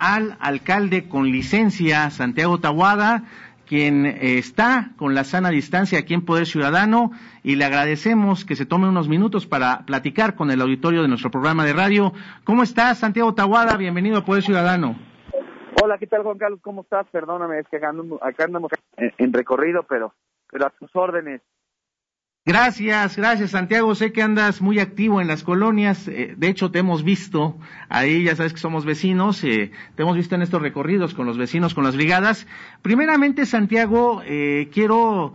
al alcalde con licencia, Santiago Tahuada, quien eh, está con la sana distancia aquí en Poder Ciudadano y le agradecemos que se tome unos minutos para platicar con el auditorio de nuestro programa de radio. ¿Cómo estás, Santiago Tahuada? Bienvenido a Poder Ciudadano. Hola, ¿qué tal, Juan Carlos? ¿Cómo estás? Perdóname, es que acá andamos en recorrido, pero, pero a tus órdenes. Gracias, gracias Santiago. Sé que andas muy activo en las colonias. Eh, de hecho, te hemos visto ahí, ya sabes que somos vecinos. Eh, te hemos visto en estos recorridos con los vecinos, con las brigadas. Primeramente, Santiago, eh, quiero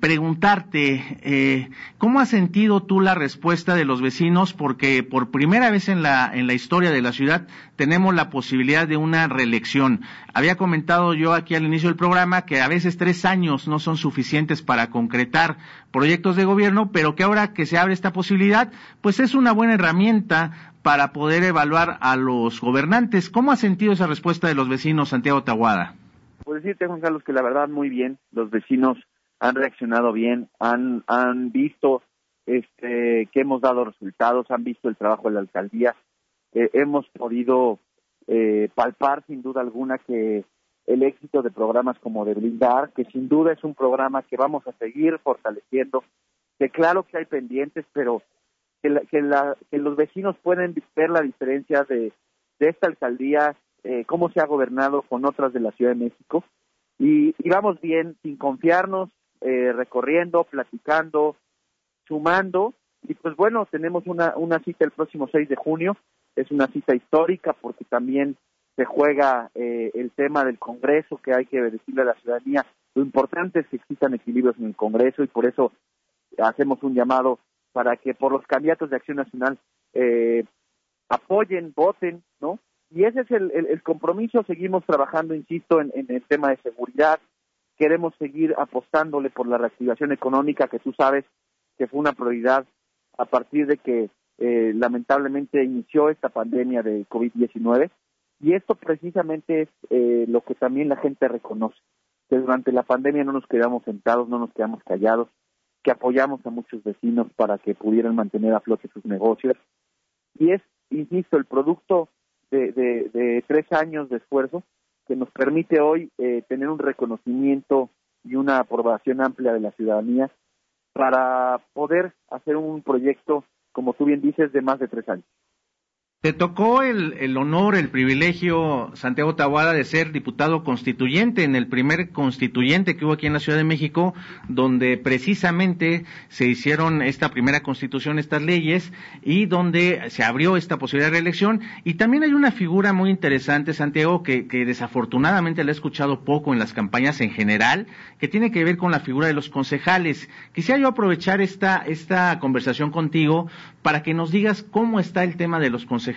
preguntarte, ¿cómo has sentido tú la respuesta de los vecinos? Porque por primera vez en la, en la historia de la ciudad tenemos la posibilidad de una reelección. Había comentado yo aquí al inicio del programa que a veces tres años no son suficientes para concretar proyectos de gobierno, pero que ahora que se abre esta posibilidad, pues es una buena herramienta para poder evaluar a los gobernantes. ¿Cómo ha sentido esa respuesta de los vecinos, Santiago Taguada? Pues decirte, Juan Carlos, que la verdad muy bien. Los vecinos han reaccionado bien, han, han visto este, que hemos dado resultados, han visto el trabajo de la alcaldía. Eh, hemos podido eh, palpar sin duda alguna que el éxito de programas como de Blindar, que sin duda es un programa que vamos a seguir fortaleciendo, que claro que hay pendientes, pero que, que, los vecinos pueden ver la diferencia de, esta alcaldía, eh, cómo se ha gobernado con otras de la Ciudad de México, y, vamos bien, sin confiarnos, eh, recorriendo, platicando, sumando, y pues bueno, tenemos una, una cita el próximo 6 de junio, es una cita histórica porque también se juega eh, el tema del Congreso, que hay que decirle a la ciudadanía, lo importante es que existan equilibrios en el Congreso y por eso hacemos un llamado para que por los candidatos de Acción Nacional eh, apoyen, voten, ¿no? Y ese es el, el, compromiso, seguimos trabajando, insisto, en, el tema de seguridad, queremos seguir apostándole por la reactivación económica, que tú sabes que fue una prioridad a partir de que eh, lamentablemente inició esta pandemia de COVID-19 y esto precisamente es eh, lo que también la gente reconoce, que durante la pandemia no nos quedamos sentados, no nos quedamos callados, que apoyamos a muchos vecinos para que pudieran mantener a flote sus negocios. Y es, insisto, el producto de, de, tres años de esfuerzo que nos permite hoy eh, tener un reconocimiento y una aprobación amplia de la ciudadanía para poder hacer un proyecto, como tú bien dices, de más de tres años. Te tocó el, honor, el privilegio, Santiago Tahuada, de ser diputado constituyente en el primer constituyente que hubo aquí en la Ciudad de México, donde precisamente se hicieron esta primera constitución, estas leyes, y donde se abrió esta posibilidad de reelección. Y también hay una figura muy interesante, Santiago, que, desafortunadamente le he escuchado poco en las campañas en general, que tiene que ver con la figura de los concejales. Quisiera yo aprovechar esta, esta conversación contigo para que nos digas cómo está el tema de los concejales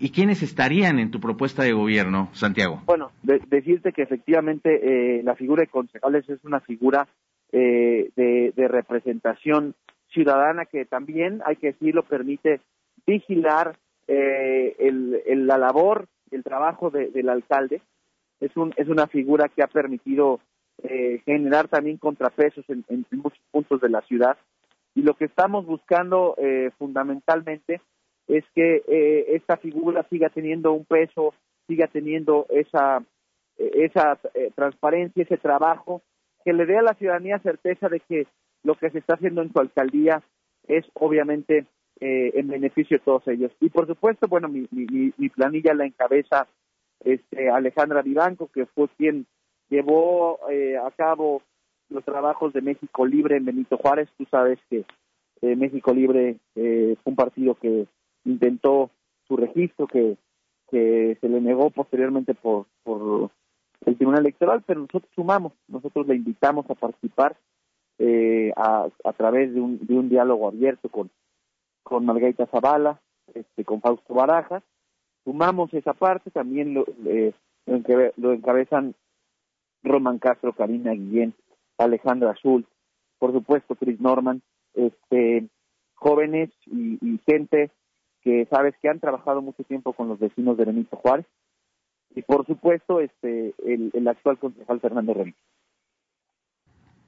y quiénes estarían en tu propuesta de gobierno, Santiago. Bueno, decirte que efectivamente eh, la figura de concejales es una figura eh, de, representación ciudadana que también, hay que decirlo, permite vigilar eh, el, la labor, el trabajo del alcalde. Es, un, es una figura que ha permitido generar también contrapesos en muchos puntos de la ciudad y lo que estamos buscando eh, fundamentalmente es que eh, esta figura siga teniendo un peso, siga teniendo esa, eh, esa transparencia, ese trabajo, que le dé a la ciudadanía certeza de que lo que se está haciendo en su alcaldía es obviamente en beneficio de todos ellos. Y por supuesto, bueno, mi, mi, mi planilla la encabeza este, Alejandra Vivanco, que fue quien llevó a cabo los trabajos de México Libre en Benito Juárez. Tú sabes que eh, México Libre eh, fue un partido que intentó su registro, que, que se le negó posteriormente por, por el Tribunal Electoral, pero nosotros sumamos, nosotros le invitamos a participar eh, a, a través de un, de un diálogo abierto con, con Margarita Zavala, este, con Fausto Barajas, sumamos esa parte, también lo, eh, lo encabezan Roman Castro, Karina Guillén, Alejandra Azul, por supuesto Chris Norman, este, jóvenes y, gente que sabes que han trabajado mucho tiempo con los vecinos de Benito Juárez y por supuesto este el, actual concejal Fernando Ramírez.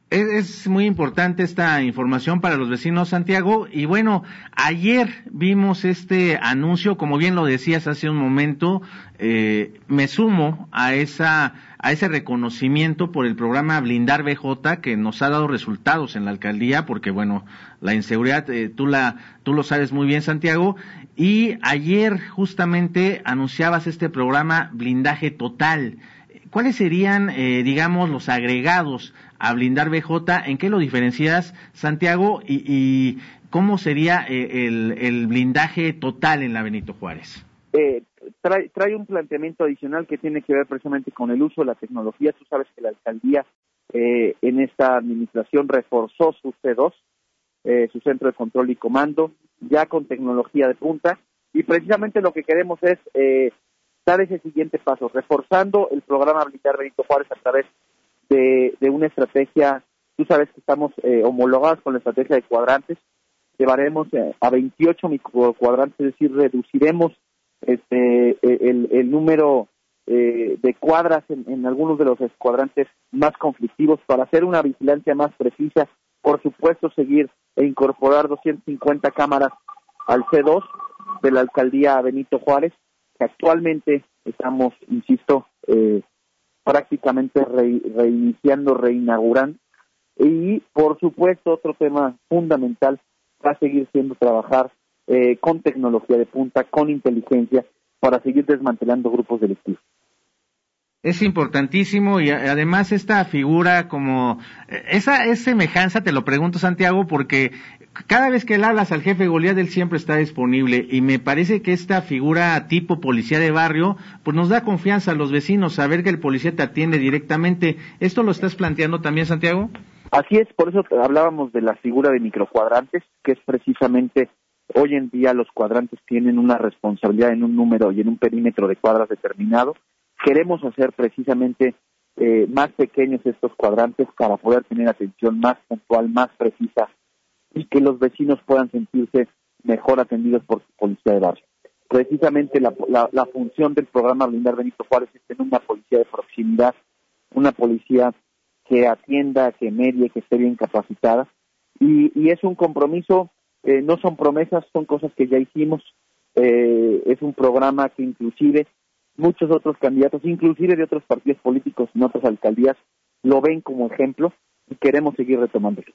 Es, muy importante esta información para los vecinos Santiago y bueno, ayer vimos este anuncio, como bien lo decías hace un momento, eh, me sumo a esa a ese reconocimiento por el programa Blindar BJ que nos ha dado resultados en la alcaldía porque bueno, la inseguridad eh, tú la tú lo sabes muy bien Santiago y ayer justamente anunciabas este programa Blindaje Total. ¿Cuáles serían, eh, digamos, los agregados a blindar BJ, ¿en qué lo diferencias, Santiago? ¿Y, cómo sería eh, el, blindaje total en la Benito Juárez? Eh, trae, trae un planteamiento adicional que tiene que ver precisamente con el uso de la tecnología. Tú sabes que la alcaldía eh, en esta administración reforzó su C2, su centro de control y comando, ya con tecnología de punta. Y precisamente lo que queremos es dar ese siguiente paso, reforzando el programa Blindar Benito Juárez a través de, una estrategia, tú sabes que estamos eh, homologados con la estrategia de cuadrantes, llevaremos eh, a 28 microcuadrantes, es decir, reduciremos este, e, el, número eh, de cuadras en, algunos de los cuadrantes más conflictivos. Para hacer una vigilancia más precisa, por supuesto seguir e incorporar 250 cámaras al C2 de la alcaldía Benito Juárez, que actualmente estamos, insisto, eh, prácticamente reiniciando, reinaugurando. Y, por supuesto, otro tema fundamental va a seguir siendo trabajar eh, con tecnología de punta, con inteligencia, para seguir desmantelando grupos delictivos. Es importantísimo y además esta figura como esa es semejanza, te lo pregunto Santiago, porque cada vez que le hablas al jefe Goliat, él siempre está disponible y me parece que esta figura tipo policía de barrio, pues nos da confianza a los vecinos, saber que el policía te atiende directamente. ¿Esto lo estás planteando también, Santiago? Así es, por eso hablábamos de la figura de microcuadrantes, que es precisamente hoy en día los cuadrantes tienen una responsabilidad en un número y en un perímetro de cuadras determinado. Queremos hacer precisamente eh, más pequeños estos cuadrantes para poder tener atención más puntual, más precisa y que los vecinos puedan sentirse mejor atendidos por su policía de barrio. Precisamente la, función del programa Blindar Benito Juárez es tener una policía de proximidad, una policía que atienda, que medie, que esté bien capacitada. Y, es un compromiso, eh, no son promesas, son cosas que ya hicimos. Eh, es un programa que inclusive muchos otros candidatos, inclusive de otros partidos políticos en otras alcaldías, lo ven como ejemplo y queremos seguir retomándolo.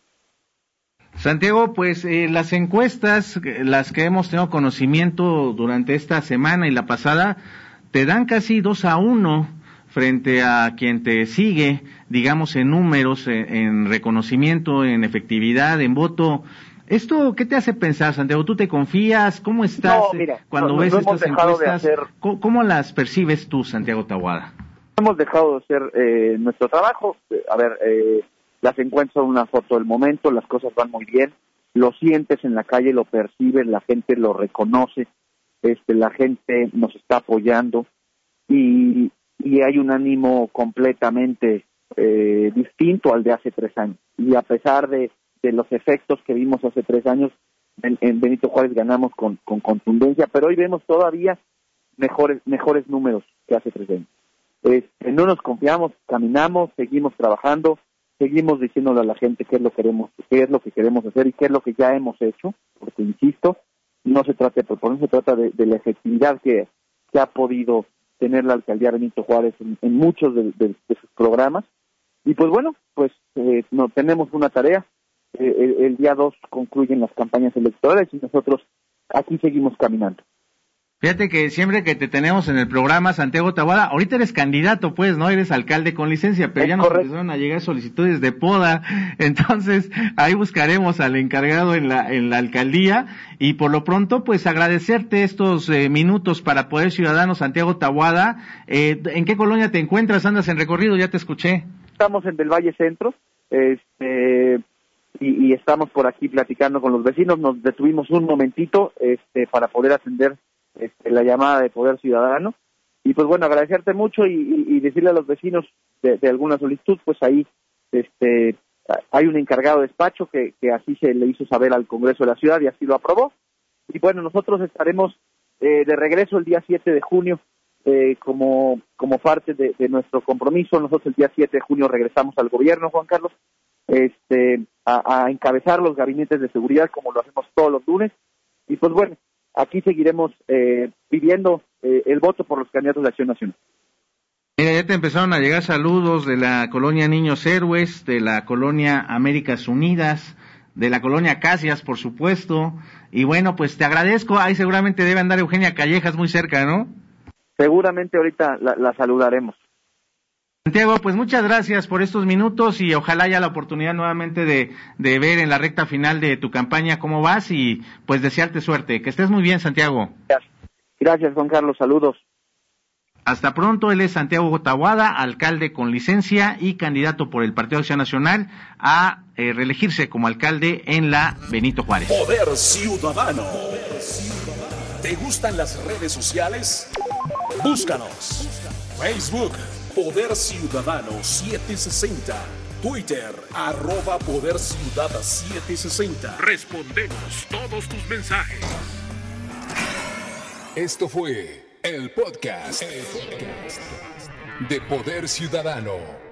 Santiago, pues eh, las encuestas, las que hemos tenido conocimiento durante esta semana y la pasada, te dan casi dos a uno frente a quien te sigue, digamos, en números, en, reconocimiento, en efectividad, en voto. ¿Esto qué te hace pensar, Santiago? ¿Tú te confías? ¿Cómo estás cuando ves estas encuestas? ¿Cómo, las percibes tú, Santiago Tahuada? Hemos dejado de hacer eh, nuestro trabajo. A ver, eh, las encuentras una foto del momento, las cosas van muy bien, lo sientes en la calle, lo percibes, la gente lo reconoce, este, la gente nos está apoyando y, y hay un ánimo completamente eh, distinto al de hace tres años. Y a pesar de, de los efectos que vimos hace tres años, en, Benito Juárez ganamos con, con, contundencia, pero hoy vemos todavía mejores, mejores números que hace tres años. Este, no nos confiamos, caminamos, seguimos trabajando, seguimos diciéndole a la gente qué es lo que queremos, qué es lo que queremos hacer y qué es lo que ya hemos hecho, porque insisto, no se trata de proponer, se trata de, la efectividad que, que, ha podido tener la alcaldía Benito Juárez en, muchos de, sus programas. Y pues bueno, pues eh, no, tenemos una tarea. Eh, el, el, día 2 concluyen las campañas electorales y nosotros aquí seguimos caminando. Fíjate que siempre que te tenemos en el programa, Santiago Taboada, ahorita eres candidato, pues, ¿no? Eres alcalde con licencia, pero ya nos empezaron a llegar solicitudes de poda, entonces ahí buscaremos al encargado en la, en la alcaldía y por lo pronto, pues, agradecerte estos eh, minutos para Poder Ciudadano Santiago Taboada. Eh, ¿En qué colonia te encuentras? ¿Andas en recorrido? Ya te escuché. Estamos en del Valle Centro, este, y, y estamos por aquí platicando con los vecinos. Nos detuvimos un momentito, este, para poder atender este, la llamada de Poder Ciudadano. Y pues bueno, agradecerte mucho y, decirle a los vecinos de, alguna solicitud, pues ahí este, hay un encargado de despacho que, así se le hizo saber al Congreso de la Ciudad y así lo aprobó. Y bueno, nosotros estaremos eh, de regreso el día 7 de junio eh, como, como parte de, nuestro compromiso. Nosotros el día 7 de junio regresamos al gobierno, Juan Carlos, este, a, encabezar los gabinetes de seguridad como lo hacemos todos los lunes. Y pues bueno, aquí seguiremos eh, pidiendo eh, el voto por los candidatos de Acción Nacional. Mira, ya te empezaron a llegar saludos de la colonia Niños Héroes, de la colonia Américas Unidas, de la colonia Casias, por supuesto. Y bueno, pues te agradezco. Ahí seguramente debe andar Eugenia Callejas muy cerca, ¿no? Seguramente ahorita la saludaremos. Santiago, pues muchas gracias por estos minutos y ojalá haya la oportunidad nuevamente de, ver en la recta final de tu campaña cómo vas y pues desearte suerte. Que estés muy bien, Santiago. Gracias, Juan Carlos. Saludos. Hasta pronto, él es Santiago Gotawada, alcalde con licencia y candidato por el Partido Acción Nacional a eh, reelegirse como alcalde en la Benito Juárez. Poder Ciudadano. ¿Te gustan las redes sociales? Búscanos. Facebook Poder Ciudadano 760. Twitter, arroba Poder Ciudad 760. Respondemos todos tus mensajes. Esto fue el podcast, el podcast de Poder Ciudadano.